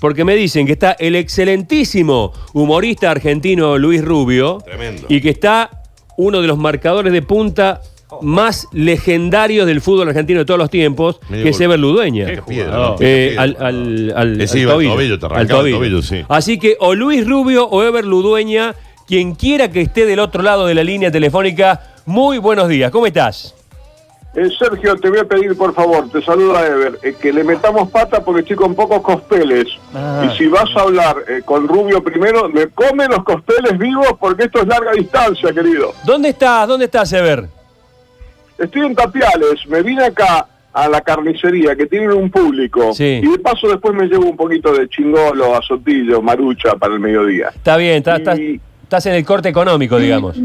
porque me dicen que está el excelentísimo humorista argentino Luis Rubio. Tremendo. Y que está uno de los marcadores de punta más legendarios del fútbol argentino de todos los tiempos, Medio que es. Ever Ludueña. Qué piedra, jugador. ¿no? Qué Eh, al, al, al- al te tobillo, sí. Así que o Luis Rubio o Ever Ludueña, quien quiera que esté del otro lado de la línea telefónica, muy buenos días. ¿Cómo estás? Eh, Sergio, te voy a pedir por favor, te saluda Ever, eh, que le metamos pata porque estoy con pocos cospeles. Ah. Y si vas a hablar eh, con Rubio primero, me come los cospeles vivos porque esto es larga distancia, querido. ¿Dónde estás? ¿Dónde estás, Ever? Estoy en Tapiales, me vine acá a la carnicería que tienen un público. Sí. Y de paso después me llevo un poquito de chingolo, azotillo, marucha para el mediodía. Está bien, estás, estás- estás en el corte económico, digamos.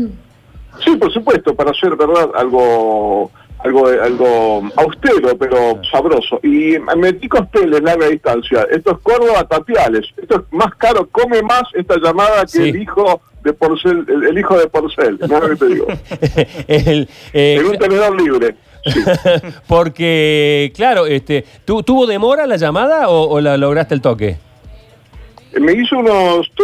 Sí, por supuesto, para hacer, ¿verdad? Algo algo algo austero, pero sabroso. Y metí costeles larga distancia. Esto es Córdoba Tapiales. Esto es más caro, come más esta llamada que Sí. el hijo de Porcel, el, el hijo de Porcel, no lo que te digo. El, eh, en un tenedor libre. Sí. porque, claro, este, ¿tu- ¿tuvo demora la llamada o, o la lograste el toque? Me hizo unos... tu,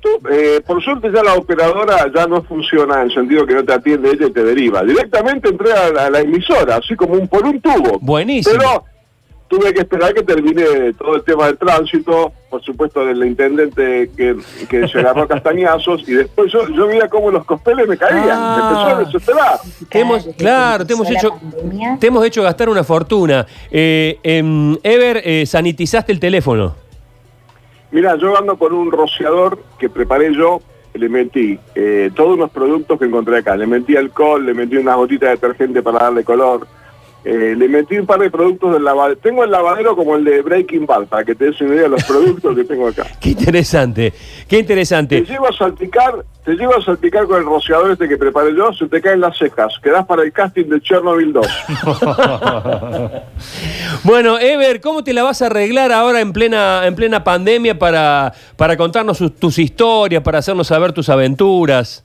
tu, eh, por suerte ya la operadora ya no funciona en el sentido que no te atiende ella y te deriva. Directamente entré a la, a la emisora, así como un, por un tubo. Buenísimo. Pero tuve que esperar que termine todo el tema del tránsito, por supuesto del intendente que, que se agarró a castañazos y después yo, yo veía cómo los cospeles me caían, Ah. me empezó a desesperar. Te hemos, desde claro, te hemos, hecho, te hemos hecho gastar una fortuna. Eh, em, Ever, eh, sanitizaste el teléfono. Mira, yo ando con un rociador que preparé yo, le metí eh, todos unos productos que encontré acá. Le metí alcohol, le metí unas gotitas de detergente para darle color. Eh, le metí un par de productos del lavadero. Tengo el lavadero como el de Breaking Bad, para que te des una idea de los productos que tengo acá. Qué interesante, qué Te interesante. llevo a salpicar, te llevo a salpicar con el rociador este que preparé yo, se te caen las cejas. Quedás para el casting de Chernobyl 2. Bueno, Ever, ¿cómo te la vas a arreglar ahora en plena, en plena pandemia para, para contarnos sus- tus historias, para hacernos saber tus aventuras?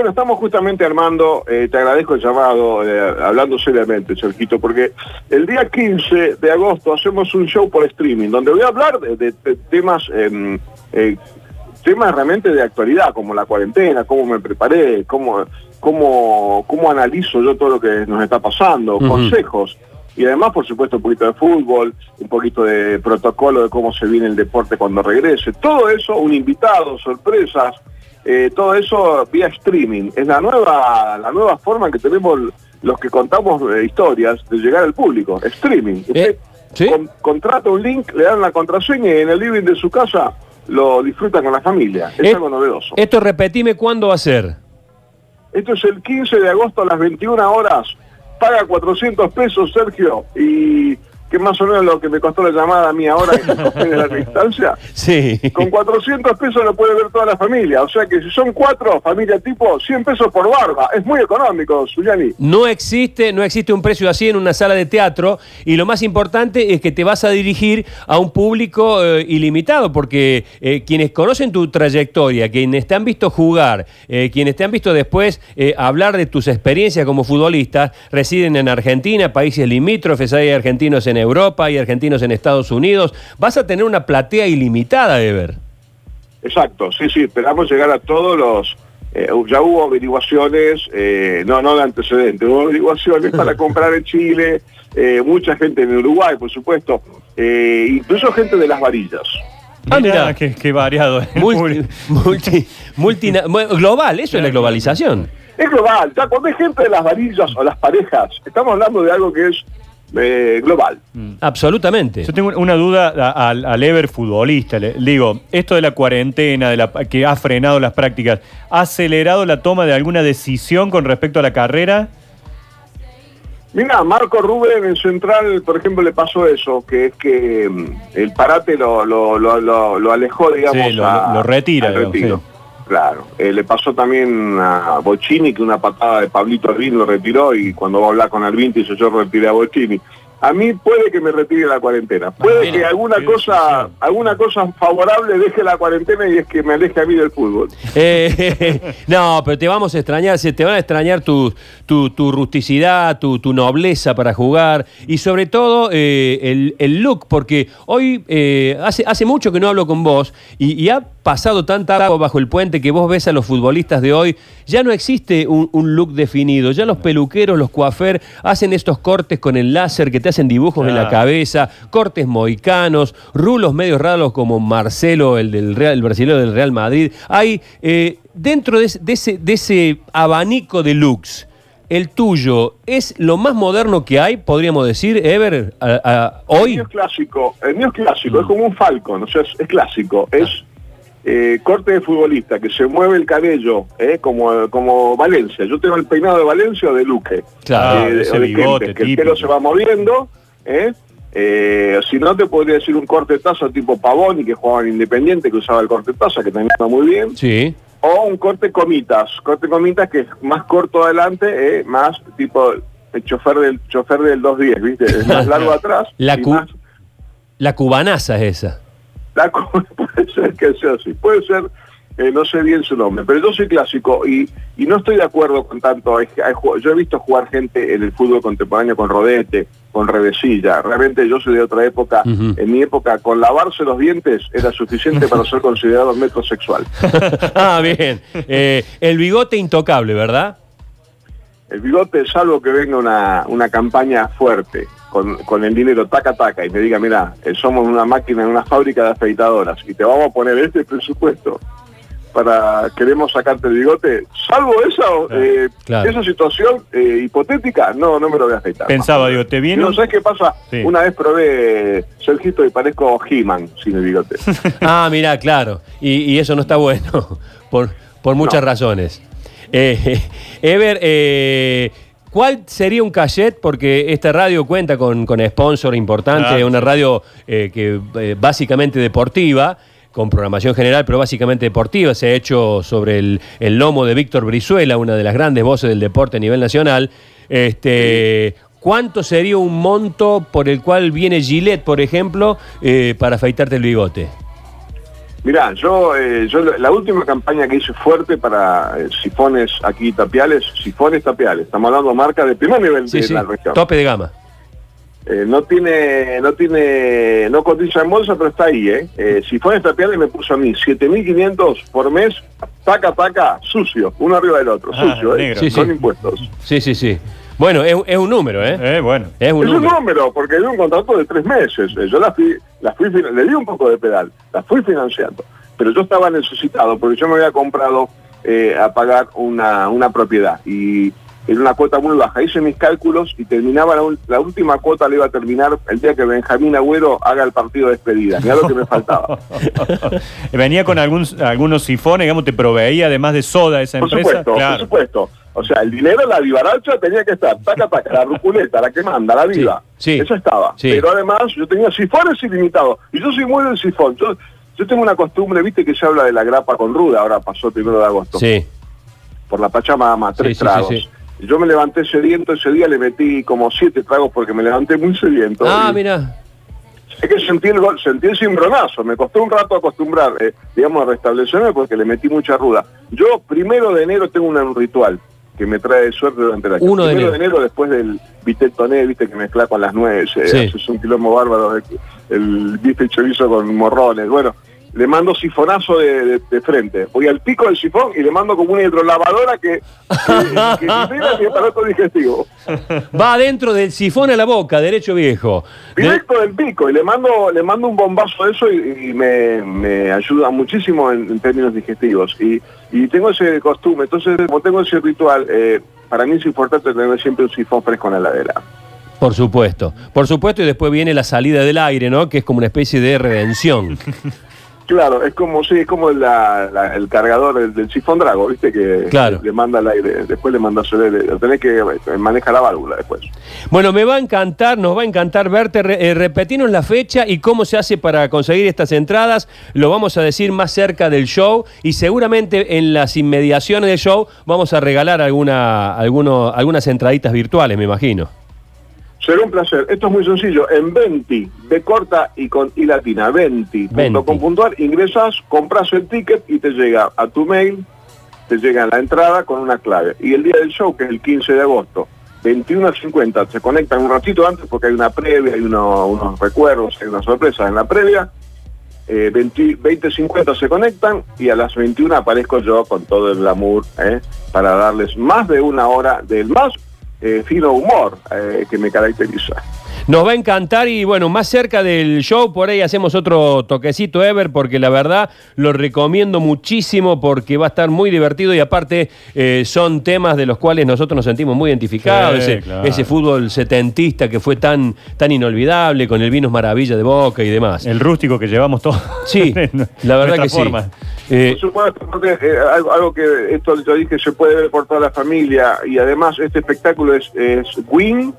Bueno, estamos justamente armando, eh, te agradezco el llamado, eh, hablando seriamente, Sergito, porque el día 15 de agosto hacemos un show por streaming, donde voy a hablar de, de- de temas, em, eh, temas realmente de actualidad, como la cuarentena, cómo me preparé, cómo, cómo, cómo analizo yo todo lo que nos está pasando, consejos. Y además, por supuesto, un poquito de fútbol, un poquito de protocolo de cómo se viene el deporte cuando regrese. Todo eso, un invitado, sorpresas, eh, todo eso vía streaming. Es la nueva, la nueva forma que tenemos los que contamos eh, historias de llegar al público. Streaming. Usted ¿sí? con- contrata un link, le dan la contraseña y en el living de su casa lo disfruta con la familia. Es Eh, algo novedoso. Esto repetime cuándo va a ser. Esto es el 15 de agosto a las 21 horas. Paga 400 pesos, Sergio. Y que más o menos lo que me costó la llamada a mí ahora en la distancia. Sí. Con 400 pesos lo puede ver toda la familia. O sea que si son cuatro, familia tipo, 100 pesos por barba. Es muy económico, Zuliani. No existe, no existe un precio así en una sala de teatro y lo más importante es que te vas a dirigir a un público eh, ilimitado porque eh, quienes conocen tu trayectoria, quienes te han visto jugar, eh, quienes te han visto después hablar de tus experiencias como futbolista, residen en Argentina, países limítrofes, hay argentinos en Europa, hay argentinos en Estados Unidos. Vas a tener una platea ilimitada, Ever. Exacto, sí, sí, esperamos llegar a todos los... eh, ya hubo averiguaciones, eh, no, no de antecedentes, hubo averiguaciones para comprar en Chile, eh, mucha gente en Uruguay, por supuesto, eh, incluso gente de las varillas. Ah, mirá. qué, qué variado. Multi, multi- global, eso es la globalización. Es global, ya cuando hay gente de las varillas o las parejas, estamos hablando de algo que es eh, global. Absolutamente. Yo tengo una duda al, al Ever futbolista. Le, digo, esto de la cuarentena, de la, que ha frenado las prácticas, ¿ha acelerado la toma de alguna decisión con respecto a la carrera? Mira, Marco Rubén en Central, por ejemplo, le pasó eso, que es que mm, el parate lo, lo, lo, lo- lo alejó, digamos, Sí, lo- a- lo retira, al digamos, retiro. sí. Claro, Eh, le pasó también a Bocini que una patada de Pablito Albín lo retiró y cuando va a hablar con Albín dice yo retiré a Bocini. A mí puede que me retire la cuarentena. Puede que alguna cosa, alguna cosa favorable deje la cuarentena y es que me aleje a mí del fútbol. Eh, no, pero te vamos a extrañar, se te van a extrañar tu, tu, tu rusticidad, tu, tu nobleza para jugar y sobre todo eh, el, el look, porque hoy eh, hace, hace mucho que no hablo con vos y, y ha pasado tanta agua bajo el puente que vos ves a los futbolistas de hoy, ya no existe un, un look definido, ya los peluqueros, los coafer hacen estos cortes con el láser que te hacen dibujos en la cabeza, cortes moicanos, rulos medios raros como Marcelo, el del Real, el brasileño del Real Madrid. Hay eh, dentro de, ese- de ese, de ese abanico de looks, el tuyo es lo más moderno que hay, podríamos decir, Ever, a- a- El hoy. mío es clásico, el mío es clásico, es como un Falcon, o sea, es, es clásico, es eh, corte de futbolista, que se mueve el cabello, eh, como, como Valencia. Yo tengo el peinado de Valencia o de Luque. Claro, Eh, ese o de bigote Kempes, que el pelo se va moviendo, eh, eh, si no te podría decir un corte taza tipo Pavoni, que jugaba en Independiente, que usaba el corte taza, que también está muy bien. Sí. O un corte comitas, corte comitas que es más corto adelante, eh, más tipo el chofer del chofer del 210, ¿viste? Es más largo atrás. La, cu- más- la cubanaza es esa. La puede ser que sea así, puede ser, eh, no sé bien su nombre, pero yo soy clásico y, y no estoy de acuerdo con tanto. hay- hay ju- yo he visto jugar gente en el fútbol contemporáneo con rodete, con revesilla. Realmente yo soy de otra época. En mi época, con lavarse los dientes era suficiente para ser considerado metrosexual. ah, bien. Eh, el bigote intocable, ¿verdad? El bigote, salvo que venga una, una campaña fuerte, con, con el dinero taca taca, y me diga, mira, eh, somos una máquina, una fábrica de afeitadoras, y te vamos a poner este presupuesto para queremos sacarte el bigote, salvo esa, eh, claro. esa situación eh, hipotética, no, no me lo voy a afeitar. Pensaba, digo, te viene No sabes qué pasa. Sí. Una vez probé Sergito y parezco He-Man sin el bigote. Ah, mira, claro. Y, y eso no está bueno, por, por muchas No. razones. Eh, Ever, eh, ¿cuál sería un cachet? Porque esta radio cuenta con, con sponsor importante, una radio eh, que eh, básicamente deportiva, con programación general, pero básicamente deportiva. Se ha hecho sobre el, el lomo de Víctor Brizuela, una de las grandes voces del deporte a nivel nacional. Este, ¿Cuánto sería un monto por el cual viene Gillette, por ejemplo, eh, para afeitarte el bigote? Mirá, yo, eh, yo la última campaña que hice fuerte para eh, sifones aquí tapiales, sifones tapiales, estamos hablando de marca de primer nivel Sí, de sí, la región. tope de gama. Eh, no tiene, no tiene, no cotiza en bolsa, pero está ahí, ¿eh? eh sifones tapiales me puso a mí 7.500 por mes, taca, taca, sucio, uno arriba del otro, Ah, sucio, ¿eh? negro. Sí, Son sí. impuestos. Sí, sí, sí. Bueno, es, es un número, ¿eh? Eh, bueno. Es un es un número. número, porque es un contrato de tres meses. Eh, Yo la fui, la fui, le di un poco de pedal, la fui financiando. Pero yo estaba necesitado, porque yo me había comprado eh, a pagar una, una propiedad. Y era una cuota muy baja. Hice mis cálculos y terminaba la, la última cuota, le iba a terminar el día que Benjamín Agüero haga el partido de despedida. Mira lo que me faltaba. Venía con algún, algunos sifones, digamos, te proveía además de soda esa Por empresa. supuesto, claro. por supuesto. O sea, el dinero, la vivaracha tenía que estar, taca, taca, la ruculeta, la que manda, la viva. Sí, sí. Eso estaba. Sí. Pero además yo tenía sifones ilimitados. Y yo soy muy del sifón. Yo, yo tengo una costumbre, viste que se habla de la grapa con ruda, ahora pasó el primero de agosto, Sí. por la Pachamama, tres tragos. Yo me levanté sediento, ese día le metí como siete tragos porque me levanté muy sediento. Ah, mira. Es que sentí el gol, sentí el cimbronazo, me costó un rato acostumbrar, eh, digamos, a restablecerme porque le metí mucha ruda. Yo, primero de enero, tengo un ritual que me trae suerte durante el año. Uno de enero. de enero, después del bitel toné, viste, que mezcla con las nueces, Sí. haces un quilombo bárbaro, eh, el bife chorizo con morrones, bueno. Le mando sifonazo de, de- de frente. Voy al pico del sifón y le mando como una hidrolavadora que, que, que aparato digestivo. Va adentro del sifón a la boca, derecho viejo. De- Directo del pico y le mando le mando un bombazo de eso y, y me, me ayuda muchísimo en, en términos digestivos y, y tengo ese costumbre entonces como tengo ese ritual eh, para mí es importante tener siempre un sifón fresco en la heladera Por supuesto. Por supuesto, y después viene la salida del aire, ¿no? Que es como una especie de redención. claro es como sí es como la- la- el cargador del, del sifón drago viste que Claro. le manda el aire después le manda el aire tenés que eh, manejar la válvula después Bueno, me va a encantar, nos va a encantar verte. Re- eh, repetirnos la fecha y cómo se hace para conseguir estas entradas. Lo vamos a decir más cerca del show y seguramente en las inmediaciones del show vamos a regalar alguna, alguno- algunas entraditas virtuales, me imagino. Será un placer. Esto es muy sencillo. En Venti, de corta y con y latina, venti.com.ar, ingresas, compras el ticket y te llega a tu mail, te llega la entrada con una clave. Y el día del show, que es el 15 de agosto, 21 a 50, se conectan un ratito antes porque hay una previa, hay uno- unos recuerdos, hay una sorpresa en la previa. Eh, 20, 20.50 se conectan y a las 21 aparezco yo con todo el glamour eh, para darles más de una hora del más eh, fino humor eh, que me caracteriza. Nos va a encantar y bueno, más cerca del show, por ahí hacemos otro toquecito Ever, porque la verdad lo recomiendo muchísimo porque va a estar muy divertido y aparte eh, son temas de los cuales nosotros nos sentimos muy identificados. Sí, ese, claro. ese fútbol setentista que fue tan, tan inolvidable, con el Vinos Maravilla de Boca y demás. El rústico que llevamos todos. Sí, la verdad que sí. Eh, Por supuesto, eh, algo, algo que esto yo dije se puede ver por toda la familia y además este espectáculo es, es win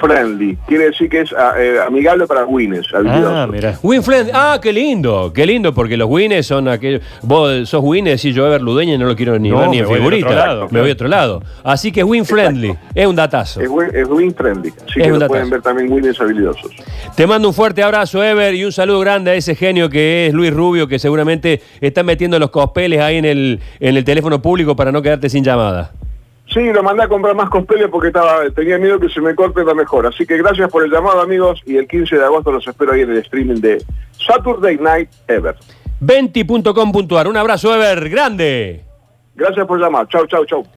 friendly, quiere decir que es ah, eh, amigable para wines, Ah, habilidosos. mira. Winfriend, ah, qué lindo, qué lindo, porque los wines son aquellos. Vos sos wines y yo Ever Ludeña y no lo quiero ni No, ver ni me en figurita. otro lado, me claro. voy a otro lado. Así que es win friendly, es un datazo. Es, win, es win friendly, así Es que un lo pueden ver también wines habilidosos. Te mando un fuerte abrazo, Ever, y un saludo grande a ese genio que es Luis Rubio, que seguramente está metiendo los cospeles ahí en el, en el teléfono público para no quedarte sin llamada. Sí, lo mandé a comprar más cospeles porque estaba, tenía miedo que se me corte la mejor. Así que gracias por el llamado, amigos, y el 15 de agosto los espero ahí en el streaming de Saturday Night Ever. Venti.com.ar. Un abrazo, Ever, grande. Gracias por llamar. Chau, chau, chau.